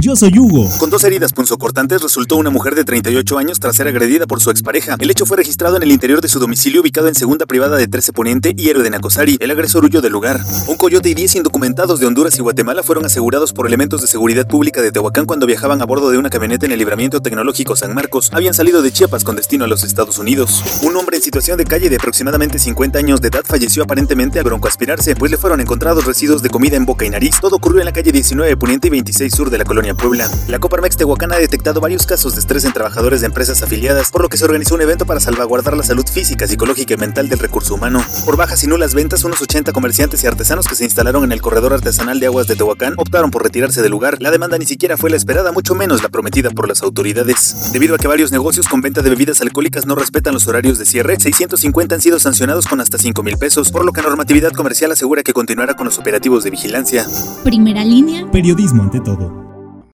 Yo soy Hugo. Con dos heridas punzocortantes resultó una mujer de 38 años tras ser agredida por su expareja. El hecho fue registrado en el interior de su domicilio ubicado en segunda privada de 13 Poniente y Héroe de Nacosari. El agresor huyó del lugar. Un coyote y 10 indocumentados de Honduras y Guatemala fueron asegurados por elementos de seguridad pública de Tehuacán cuando viajaban a bordo de una camioneta en el libramiento tecnológico San Marcos. Habían salido de Chiapas con destino a los Estados Unidos. Un hombre en situación de calle de aproximadamente 50 años de edad falleció aparentemente al broncoaspirarse, pues le fueron encontrados residuos de comida en boca y nariz. Todo ocurrió en la calle 19 Poniente y 26 Sur de la colonia Puebla. La Coparmex Tehuacán ha detectado varios casos de estrés en trabajadores de empresas afiliadas, por lo que se organizó un evento para salvaguardar la salud física, psicológica y mental del recurso humano. Por bajas y nulas ventas, unos 80 comerciantes y artesanos que se instalaron en el corredor artesanal de aguas de Tehuacán optaron por retirarse del lugar. La demanda ni siquiera fue la esperada, mucho menos la prometida por las autoridades. Debido a que varios negocios con venta de bebidas alcohólicas no respetan los horarios de cierre, 650 han sido sancionados con hasta 5 mil pesos, por lo que normatividad comercial asegura que continuará con los operativos de vigilancia. Primera línea. Periodismo ante todo.